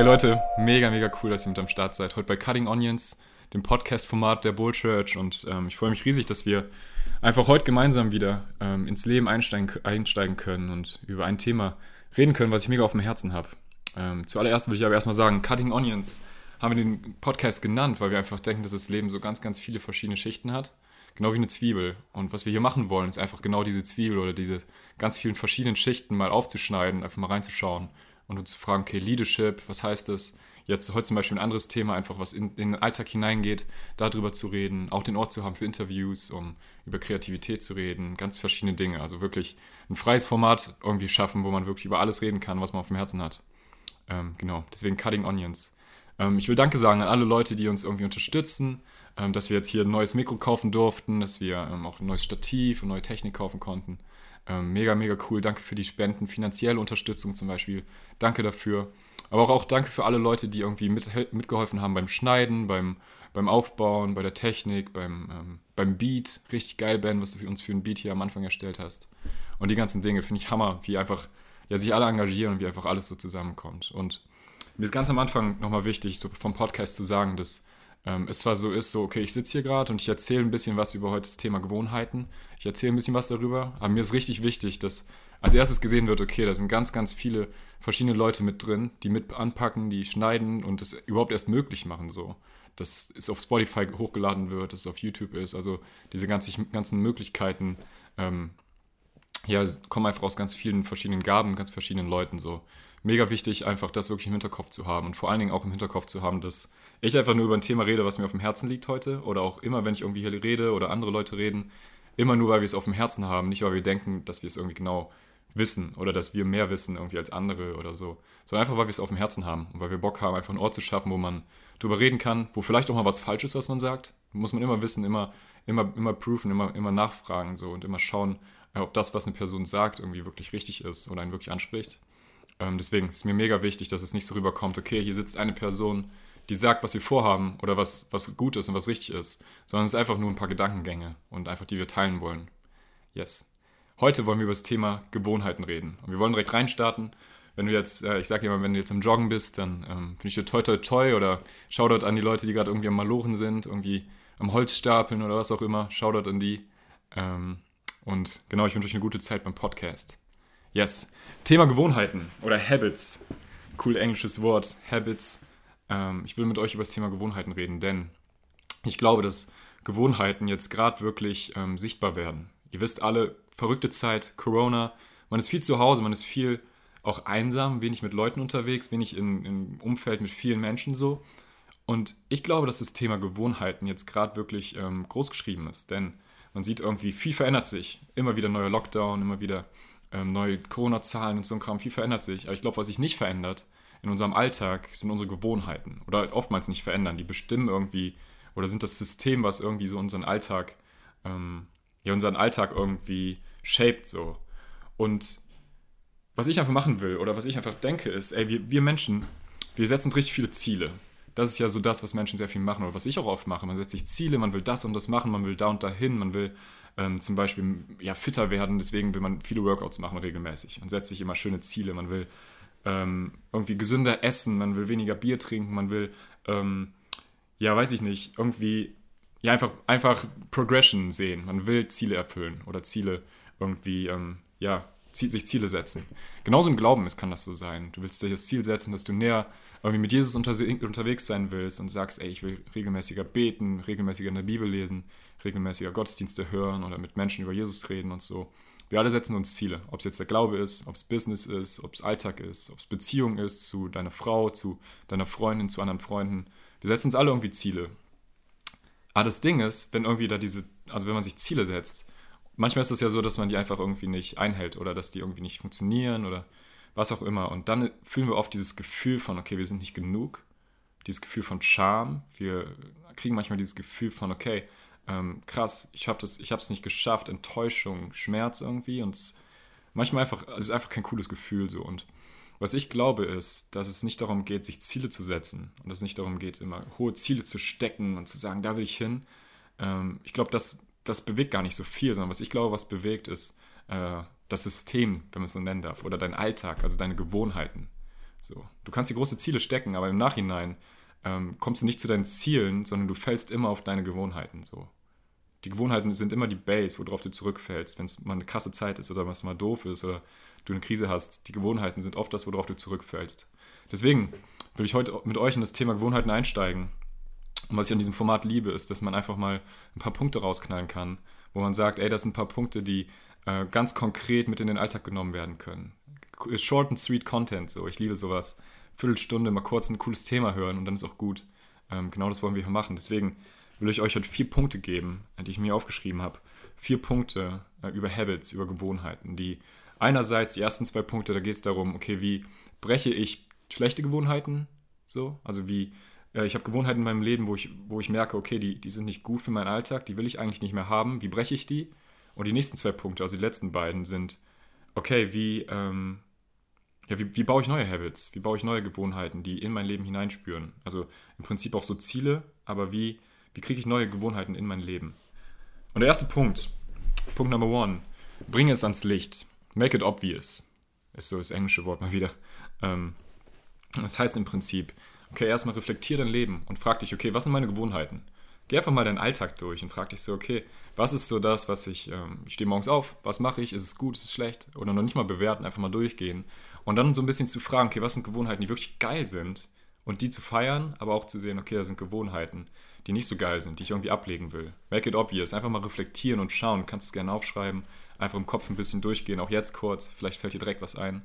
Hey Leute, mega, mega cool, dass ihr mit am Start seid. Heute bei Cutting Onions, dem Podcast-Format der Bull Church. Und ähm, ich freue mich riesig, dass wir einfach heute gemeinsam wieder ähm, ins Leben einsteigen, einsteigen, können und über ein Thema reden können, was ich mega auf dem Herzen habe. Ähm, zuallererst will ich aber erstmal sagen, Cutting Onions haben wir den Podcast genannt, weil wir einfach denken, dass das Leben so ganz, ganz viele verschiedene Schichten hat. Genau wie eine Zwiebel. Und was wir hier machen wollen, ist einfach genau diese Zwiebel oder diese ganz vielen verschiedenen Schichten mal aufzuschneiden, einfach mal reinzuschauen und uns zu fragen, okay, Leadership, was heißt das? Jetzt heute zum Beispiel ein anderes Thema, einfach was in, in, den Alltag hineingeht, darüber zu reden, auch den Ort zu haben für Interviews, um über Kreativität zu reden, ganz verschiedene Dinge. Also wirklich ein freies Format irgendwie schaffen, wo man wirklich über alles reden kann, was man auf dem Herzen hat. Ähm, genau, deswegen Cutting Onions. Ähm, ich will Danke sagen an alle Leute, die uns irgendwie unterstützen, ähm, dass wir jetzt hier ein neues Mikro kaufen durften, dass wir ähm, auch ein neues Stativ und neue Technik kaufen konnten. Ähm, mega, mega cool. Danke für die Spenden, finanzielle Unterstützung zum Beispiel. Danke dafür. Aber auch, auch danke für alle Leute, die irgendwie mit, mitgeholfen haben beim Schneiden, beim, beim Aufbauen, bei der Technik, beim, ähm, beim Beat. Richtig geil, Ben, was du für uns für ein Beat hier am Anfang erstellt hast. Und die ganzen Dinge finde ich Hammer, wie einfach ja, sich alle engagieren und wie einfach alles so zusammenkommt. Und mir ist ganz am Anfang nochmal wichtig, so vom Podcast zu sagen, dass ähm, es zwar so ist, so, okay, ich sitze hier gerade und ich erzähle ein bisschen was über heute das Thema Gewohnheiten. Ich erzähle ein bisschen was darüber, aber mir ist richtig wichtig, dass als erstes gesehen wird, okay, da sind ganz, ganz viele verschiedene Leute mit drin, die mit anpacken, die schneiden und das überhaupt erst möglich machen, so. Dass es auf Spotify hochgeladen wird, dass es auf YouTube ist, also diese ganzen, ganzen Möglichkeiten, ähm, ja, kommen einfach aus ganz vielen verschiedenen Gaben, ganz verschiedenen Leuten, so. Mega wichtig, einfach das wirklich im Hinterkopf zu haben und vor allen Dingen auch im Hinterkopf zu haben, dass ich einfach nur über ein Thema rede, was mir auf dem Herzen liegt heute. Oder auch immer, wenn ich irgendwie hier rede oder andere Leute reden, immer nur, weil wir es auf dem Herzen haben, nicht weil wir denken, dass wir es irgendwie genau wissen oder dass wir mehr wissen irgendwie als andere oder so, sondern einfach, weil wir es auf dem Herzen haben und weil wir Bock haben, einfach einen Ort zu schaffen, wo man drüber reden kann, wo vielleicht auch mal was falsch ist, was man sagt, muss man immer wissen, immer, immer, immer prüfen, immer, immer nachfragen so und immer schauen, ob das, was eine Person sagt, irgendwie wirklich richtig ist oder einen wirklich anspricht. Ähm, deswegen ist mir mega wichtig, dass es nicht so rüberkommt, okay, hier sitzt eine Person, die sagt, was wir vorhaben oder was, was gut ist und was richtig ist, sondern es ist einfach nur ein paar Gedankengänge und einfach, die wir teilen wollen. Yes. Heute wollen wir über das Thema Gewohnheiten reden. Und wir wollen direkt reinstarten. Wenn du jetzt, äh, ich sage immer, wenn du jetzt im Joggen bist, dann ähm, finde ich dir toi toi toi oder schau dort an die Leute, die gerade irgendwie am Malochen sind, irgendwie am Holz stapeln oder was auch immer. Schau dort an die. Ähm, und genau, ich wünsche euch eine gute Zeit beim Podcast. Yes. Thema Gewohnheiten oder Habits. Cool englisches Wort. Habits. Ähm, ich will mit euch über das Thema Gewohnheiten reden, denn ich glaube, dass Gewohnheiten jetzt gerade wirklich ähm, sichtbar werden. Ihr wisst alle, verrückte Zeit, Corona, man ist viel zu Hause, man ist viel auch einsam, wenig mit Leuten unterwegs, wenig in, im Umfeld mit vielen Menschen so. Und ich glaube, dass das Thema Gewohnheiten jetzt gerade wirklich ähm, groß geschrieben ist, denn man sieht irgendwie, viel verändert sich. Immer wieder neuer Lockdown, immer wieder ähm, neue Corona-Zahlen und so ein Kram, viel verändert sich. Aber ich glaube, was sich nicht verändert in unserem Alltag, sind unsere Gewohnheiten. Oder oftmals nicht verändern. Die bestimmen irgendwie oder sind das System, was irgendwie so unseren Alltag, ähm, ja, unseren Alltag irgendwie shaped so. Und was ich einfach machen will oder was ich einfach denke, ist, ey, wir, wir Menschen, wir setzen uns richtig viele Ziele. Das ist ja so das, was Menschen sehr viel machen oder was ich auch oft mache. Man setzt sich Ziele, man will das und das machen, man will da und dahin, man will ähm, zum Beispiel ja, fitter werden, deswegen will man viele Workouts machen regelmäßig und setzt sich immer schöne Ziele. Man will ähm, irgendwie gesünder essen, man will weniger Bier trinken, man will, ähm, ja, weiß ich nicht, irgendwie ja, einfach, einfach Progression sehen. Man will Ziele erfüllen oder Ziele irgendwie, ähm, ja, sich Ziele setzen. Genauso im Glauben ist, kann das so sein. Du willst dir das Ziel setzen, dass du näher irgendwie mit Jesus unter, unterwegs sein willst und sagst, ey, ich will regelmäßiger beten, regelmäßiger in der Bibel lesen, regelmäßiger Gottesdienste hören oder mit Menschen über Jesus reden und so. Wir alle setzen uns Ziele, ob es jetzt der Glaube ist, ob es Business ist, ob es Alltag ist, ob es Beziehung ist zu deiner Frau, zu deiner Freundin, zu anderen Freunden. Wir setzen uns alle irgendwie Ziele. Aber das Ding ist, wenn irgendwie da diese, also wenn man sich Ziele setzt, manchmal ist es ja so, dass man die einfach irgendwie nicht einhält oder dass die irgendwie nicht funktionieren oder was auch immer. Und dann fühlen wir oft dieses Gefühl von, okay, wir sind nicht genug, dieses Gefühl von Scham. Wir kriegen manchmal dieses Gefühl von, okay, ähm, krass, ich habe es nicht geschafft, Enttäuschung, Schmerz irgendwie. Und manchmal einfach, es ist einfach kein cooles Gefühl so. Und was ich glaube ist, dass es nicht darum geht, sich Ziele zu setzen und es nicht darum geht, immer hohe Ziele zu stecken und zu sagen, da will ich hin. Ähm, ich glaube, das, das bewegt gar nicht so viel, sondern was ich glaube, was bewegt, ist äh, das System, wenn man es so nennen darf, oder dein Alltag, also deine Gewohnheiten. So. Du kannst dir große Ziele stecken, aber im Nachhinein ähm, kommst du nicht zu deinen Zielen, sondern du fällst immer auf deine Gewohnheiten. So. Die Gewohnheiten sind immer die Base, worauf du zurückfällst, wenn es mal eine krasse Zeit ist oder was mal doof ist oder du eine Krise hast. Die Gewohnheiten sind oft das, worauf du zurückfällst. Deswegen will ich heute mit euch in das Thema Gewohnheiten einsteigen. Und was ich an diesem Format liebe, ist, dass man einfach mal ein paar Punkte rausknallen kann, wo man sagt, ey, das sind ein paar Punkte, die äh, ganz konkret mit in den Alltag genommen werden können. Short and sweet Content, so. Ich liebe sowas. Viertelstunde mal kurz ein cooles Thema hören und dann ist auch gut. Ähm, genau das wollen wir hier machen. Deswegen will ich euch heute vier Punkte geben, die ich mir aufgeschrieben habe. Vier Punkte äh, über Habits, über Gewohnheiten, die einerseits die ersten zwei Punkte, da geht es darum, okay, wie breche ich schlechte Gewohnheiten so, also wie äh, ich habe Gewohnheiten in meinem Leben, wo ich, wo ich merke, okay, die, die sind nicht gut für meinen Alltag, die will ich eigentlich nicht mehr haben, wie breche ich die? Und die nächsten zwei Punkte, also die letzten beiden, sind, okay, wie, ähm, ja, wie, wie baue ich neue Habits? Wie baue ich neue Gewohnheiten, die in mein Leben hineinspüren? Also im Prinzip auch so Ziele, aber wie, wie kriege ich neue Gewohnheiten in mein Leben? Und der erste Punkt, Punkt Number one, bringe es ans Licht. Make it obvious. Ist so das englische Wort mal wieder. Ähm, das heißt im Prinzip, okay, erstmal reflektiere dein Leben und frag dich, okay, was sind meine Gewohnheiten? Geh einfach mal deinen Alltag durch und frag dich so, okay, was ist so das, was ich, ähm, ich stehe morgens auf, was mache ich, ist es gut, ist es schlecht? Oder noch nicht mal bewerten, einfach mal durchgehen. Und dann so ein bisschen zu fragen, okay, was sind Gewohnheiten, die wirklich geil sind? Und die zu feiern, aber auch zu sehen, okay, da sind Gewohnheiten, die nicht so geil sind, die ich irgendwie ablegen will. Make it obvious, einfach mal reflektieren und schauen, kannst es gerne aufschreiben, einfach im Kopf ein bisschen durchgehen, auch jetzt kurz, vielleicht fällt dir direkt was ein.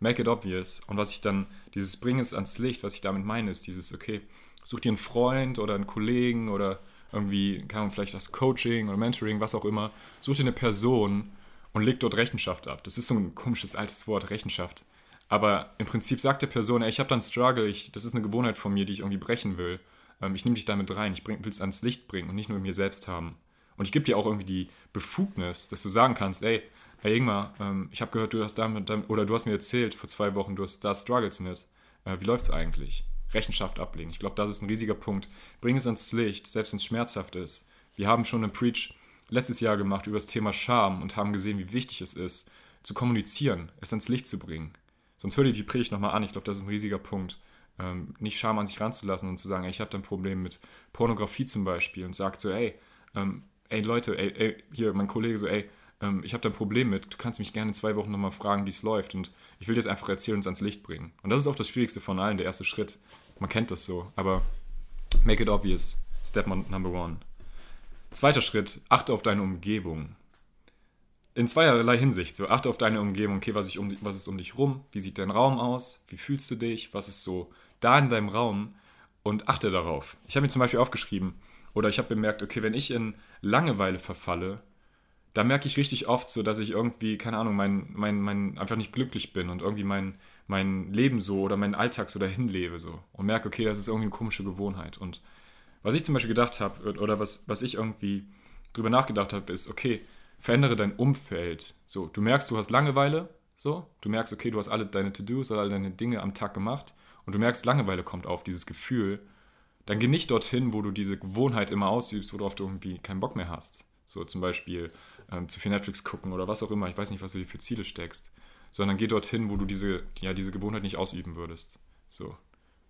Make it obvious. Und was ich dann, dieses Bringen es ans Licht, was ich damit meine, ist dieses, okay, such dir einen Freund oder einen Kollegen oder irgendwie, kann man vielleicht das Coaching oder Mentoring, was auch immer, such dir eine Person und leg dort Rechenschaft ab. Das ist so ein komisches altes Wort, Rechenschaft. Aber im Prinzip sagt der Person, ey, ich habe da einen Struggle, ich, das ist eine Gewohnheit von mir, die ich irgendwie brechen will. Ähm, ich nehme dich damit rein, ich will es ans Licht bringen und nicht nur mir selbst haben. Und ich gebe dir auch irgendwie die Befugnis, dass du sagen kannst, ey, hey Ingmar, ähm, ich habe gehört, du hast damit, damit, oder du hast mir erzählt vor zwei Wochen, du hast da Struggles mit. Äh, wie es eigentlich? Rechenschaft ablegen. Ich glaube, das ist ein riesiger Punkt. Bring es ans Licht, selbst wenn es schmerzhaft ist. Wir haben schon einen Preach letztes Jahr gemacht über das Thema Scham und haben gesehen, wie wichtig es ist, zu kommunizieren, es ans Licht zu bringen. Sonst hör dir die Predigt nochmal an. Ich glaube, das ist ein riesiger Punkt. Ähm, nicht Scham an sich ranzulassen und zu sagen, ey, ich habe da ein Problem mit Pornografie zum Beispiel und sagt so, ey, ähm, ey Leute, ey, ey, hier mein Kollege so, ey, ähm, ich habe da ein Problem mit, du kannst mich gerne in zwei Wochen nochmal fragen, wie es läuft und ich will dir das einfach erzählen und es ans Licht bringen. Und das ist auch das Schwierigste von allen, der erste Schritt. Man kennt das so, aber make it obvious. Step number one. Zweiter Schritt, achte auf deine Umgebung. In zweierlei Hinsicht. So, achte auf deine Umgebung. Okay, was, um, was ist um dich rum? Wie sieht dein Raum aus? Wie fühlst du dich? Was ist so da in deinem Raum? Und achte darauf. Ich habe mir zum Beispiel aufgeschrieben, oder ich habe bemerkt, okay, wenn ich in Langeweile verfalle, da merke ich richtig oft so, dass ich irgendwie, keine Ahnung, mein, mein, mein, einfach nicht glücklich bin und irgendwie mein, mein Leben so oder meinen Alltag so dahin lebe so und merke, okay, das ist irgendwie eine komische Gewohnheit. Und was ich zum Beispiel gedacht habe oder was, was ich irgendwie drüber nachgedacht habe, ist, okay, verändere dein Umfeld. So, du merkst, du hast Langeweile, so, du merkst, okay, du hast alle deine To-Dos oder alle deine Dinge am Tag gemacht und du merkst, Langeweile kommt auf, dieses Gefühl, dann geh nicht dorthin, wo du diese Gewohnheit immer ausübst, worauf du irgendwie keinen Bock mehr hast. So zum Beispiel ähm, zu viel Netflix gucken oder was auch immer. Ich weiß nicht, was du dir für Ziele steckst. Sondern geh dorthin, wo du diese, ja, diese Gewohnheit nicht ausüben würdest. So.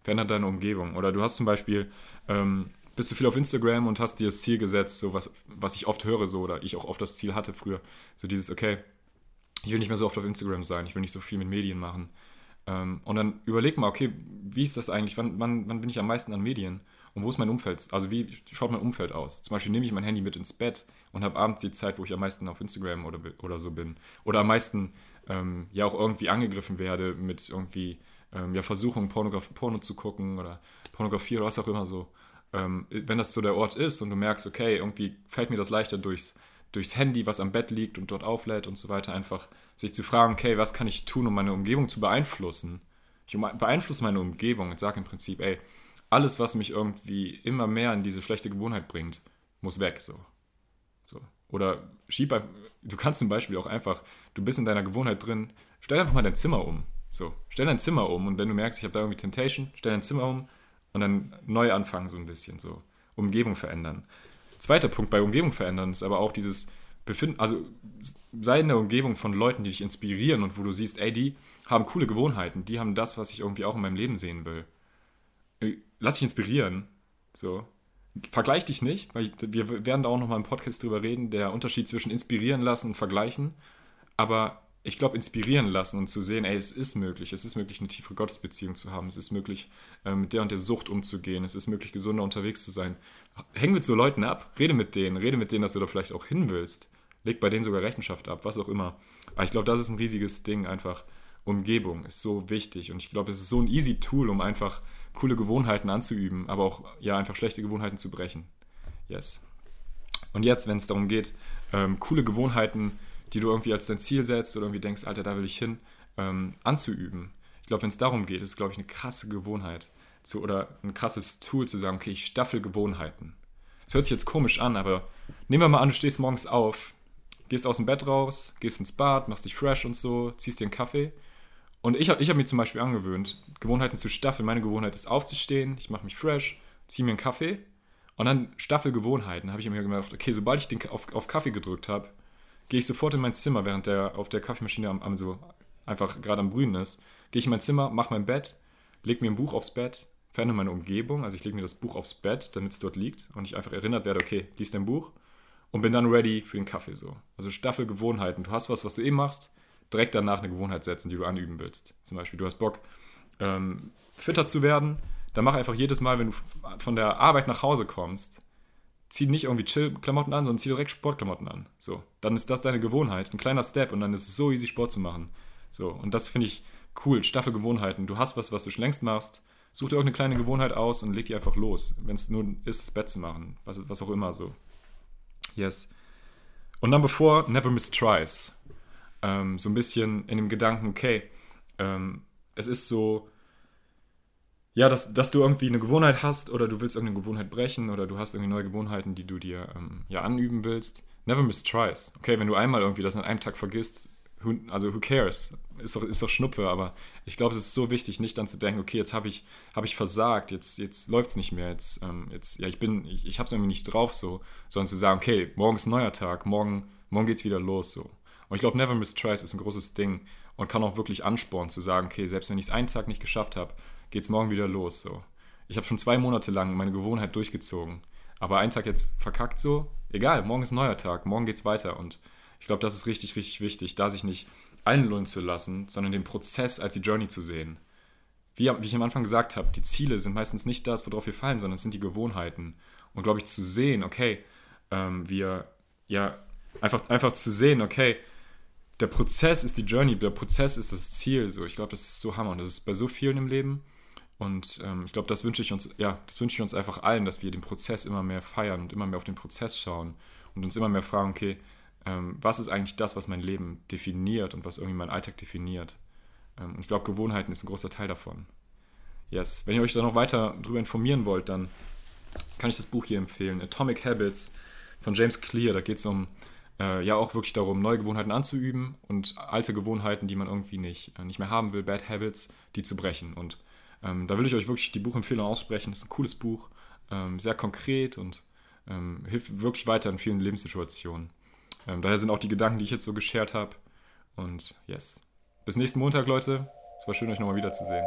Verändert deine Umgebung. Oder du hast zum Beispiel, ähm, bist du viel auf Instagram und hast dir das Ziel gesetzt, so was, was ich oft höre, so, oder ich auch oft das Ziel hatte früher. So dieses, okay, ich will nicht mehr so oft auf Instagram sein, ich will nicht so viel mit Medien machen. Ähm, und dann überleg mal, okay, wie ist das eigentlich? Wann, wann, wann bin ich am meisten an Medien? Und wo ist mein Umfeld? Also wie schaut mein Umfeld aus? Zum Beispiel nehme ich mein Handy mit ins Bett und habe abends die Zeit, wo ich am meisten auf Instagram oder, oder so bin. Oder am meisten ähm, ja auch irgendwie angegriffen werde mit irgendwie ähm, ja, Versuchungen, Pornograf Porno zu gucken oder Pornografie oder was auch immer so. Ähm, wenn das so der Ort ist und du merkst, okay, irgendwie fällt mir das leichter durchs, durchs Handy, was am Bett liegt und dort auflädt und so weiter, einfach sich zu fragen, okay, was kann ich tun, um meine Umgebung zu beeinflussen? Ich beeinflusse meine Umgebung und sage im Prinzip, ey, alles, was mich irgendwie immer mehr in diese schlechte Gewohnheit bringt, muss weg. So. so. Oder schieb du kannst zum Beispiel auch einfach, du bist in deiner Gewohnheit drin, stell einfach mal dein Zimmer um. So, stell dein Zimmer um und wenn du merkst, ich habe da irgendwie Temptation, stell dein Zimmer um und dann neu anfangen so ein bisschen, so Umgebung verändern. Zweiter Punkt bei Umgebung verändern ist aber auch dieses Befinden, also sei in der Umgebung von Leuten, die dich inspirieren und wo du siehst, ey, die haben coole Gewohnheiten, die haben das, was ich irgendwie auch in meinem Leben sehen will. Äh, lass dich inspirieren. So. Vergleich dich nicht, weil wir werden da auch nochmal im Podcast drüber reden, der Unterschied zwischen inspirieren lassen und vergleichen. Aber ich glaube, inspirieren lassen und zu sehen, ey, es ist möglich, es ist möglich, eine tiefere Gottesbeziehung zu haben, es ist möglich, äh, mit der und der Sucht umzugehen, es ist möglich, gesunder unterwegs zu sein. Häng mit so Leuten ab, rede mit denen, rede mit denen, dass du da vielleicht auch hin willst. Leg bei denen sogar Rechenschaft ab, was auch immer. Aber ich glaube, das ist ein riesiges Ding, einfach. Umgebung ist so wichtig und ich glaube, es ist so ein easy Tool, um einfach coole Gewohnheiten anzuüben, aber auch ja einfach schlechte Gewohnheiten zu brechen. Yes. Und jetzt, wenn es darum geht, ähm, coole Gewohnheiten, die du irgendwie als dein Ziel setzt oder irgendwie denkst, Alter, da will ich hin, ähm, anzuüben. Ich glaube, wenn es darum geht, ist es, glaube ich, eine krasse Gewohnheit zu, oder ein krasses Tool zu sagen, okay, ich staffel Gewohnheiten. Das hört sich jetzt komisch an, aber nehmen wir mal an, du stehst morgens auf, gehst aus dem Bett raus, gehst ins Bad, machst dich fresh und so, ziehst dir einen Kaffee und ich habe ich hab mir zum Beispiel angewöhnt, Gewohnheiten zu staffeln. Meine Gewohnheit ist aufzustehen, ich mache mich fresh, ziehe mir einen Kaffee und dann Staffelgewohnheiten. habe ich mir gedacht, okay, sobald ich den auf, auf Kaffee gedrückt habe, gehe ich sofort in mein Zimmer, während der auf der Kaffeemaschine am, am so einfach gerade am Brühen ist. Gehe ich in mein Zimmer, mache mein Bett, lege mir ein Buch aufs Bett, verändere meine Umgebung. Also ich lege mir das Buch aufs Bett, damit es dort liegt und ich einfach erinnert werde, okay, lies dein Buch und bin dann ready für den Kaffee so. Also Staffelgewohnheiten. Du hast was, was du eh machst, direkt danach eine Gewohnheit setzen, die du anüben willst. Zum Beispiel, du hast Bock, ähm, fitter zu werden, dann mach einfach jedes Mal, wenn du von der Arbeit nach Hause kommst, zieh nicht irgendwie Chill-Klamotten an, sondern zieh direkt Sportklamotten an. So, dann ist das deine Gewohnheit, ein kleiner Step und dann ist es so easy, Sport zu machen. So, und das finde ich cool, Staffelgewohnheiten. Du hast was, was du schon längst machst, such dir irgendeine kleine Gewohnheit aus und leg die einfach los, wenn es nur ist, das Bett zu machen, was, was auch immer so. Yes. Und dann bevor, never miss tries ähm, so ein bisschen in dem Gedanken, okay, ähm, es ist so, ja, dass, dass du irgendwie eine Gewohnheit hast oder du willst irgendeine Gewohnheit brechen oder du hast irgendwie neue Gewohnheiten, die du dir ähm, ja anüben willst. Never miss tries. Okay, wenn du einmal irgendwie das an einem Tag vergisst, who, also who cares? Ist doch, ist doch Schnuppe, aber ich glaube, es ist so wichtig, nicht dann zu denken, okay, jetzt habe ich, hab ich versagt, jetzt, jetzt läuft es nicht mehr, jetzt, ähm, jetzt, ja, ich bin, ich, ich habe es irgendwie nicht drauf so, sondern zu sagen, okay, morgen ist ein neuer Tag, morgen, morgen es wieder los so. Und ich glaube, Never Miss Tries ist ein großes Ding und kann auch wirklich anspornen, zu sagen, okay, selbst wenn ich es einen Tag nicht geschafft habe, geht es morgen wieder los. So. Ich habe schon zwei Monate lang meine Gewohnheit durchgezogen, aber einen Tag jetzt verkackt so, egal, morgen ist ein neuer Tag, morgen geht es weiter. Und ich glaube, das ist richtig, richtig wichtig, da sich nicht einlullen zu lassen, sondern den Prozess als die Journey zu sehen. Wie, wie ich am Anfang gesagt habe, die Ziele sind meistens nicht das, worauf wir fallen, sondern es sind die Gewohnheiten. Und glaube ich, zu sehen, okay, ähm, wir, ja, einfach, einfach zu sehen, okay, der Prozess ist die Journey, der Prozess ist das Ziel. So, ich glaube, das ist so Hammer und das ist bei so vielen im Leben. Und ähm, ich glaube, das wünsche ich uns, ja, das wünsche ich uns einfach allen, dass wir den Prozess immer mehr feiern und immer mehr auf den Prozess schauen und uns immer mehr fragen, okay, ähm, was ist eigentlich das, was mein Leben definiert und was irgendwie mein Alltag definiert? Ähm, und ich glaube, Gewohnheiten ist ein großer Teil davon. Yes. Wenn ihr euch da noch weiter darüber informieren wollt, dann kann ich das Buch hier empfehlen, Atomic Habits von James Clear. Da geht es um äh, ja auch wirklich darum, neue Gewohnheiten anzuüben und alte Gewohnheiten, die man irgendwie nicht, äh, nicht mehr haben will, Bad Habits, die zu brechen. Und ähm, da will ich euch wirklich die Buchempfehlung aussprechen. Das ist ein cooles Buch, ähm, sehr konkret und ähm, hilft wirklich weiter in vielen Lebenssituationen. Ähm, daher sind auch die Gedanken, die ich jetzt so geshared habe. Und yes. Bis nächsten Montag, Leute. Es war schön, euch nochmal wiederzusehen.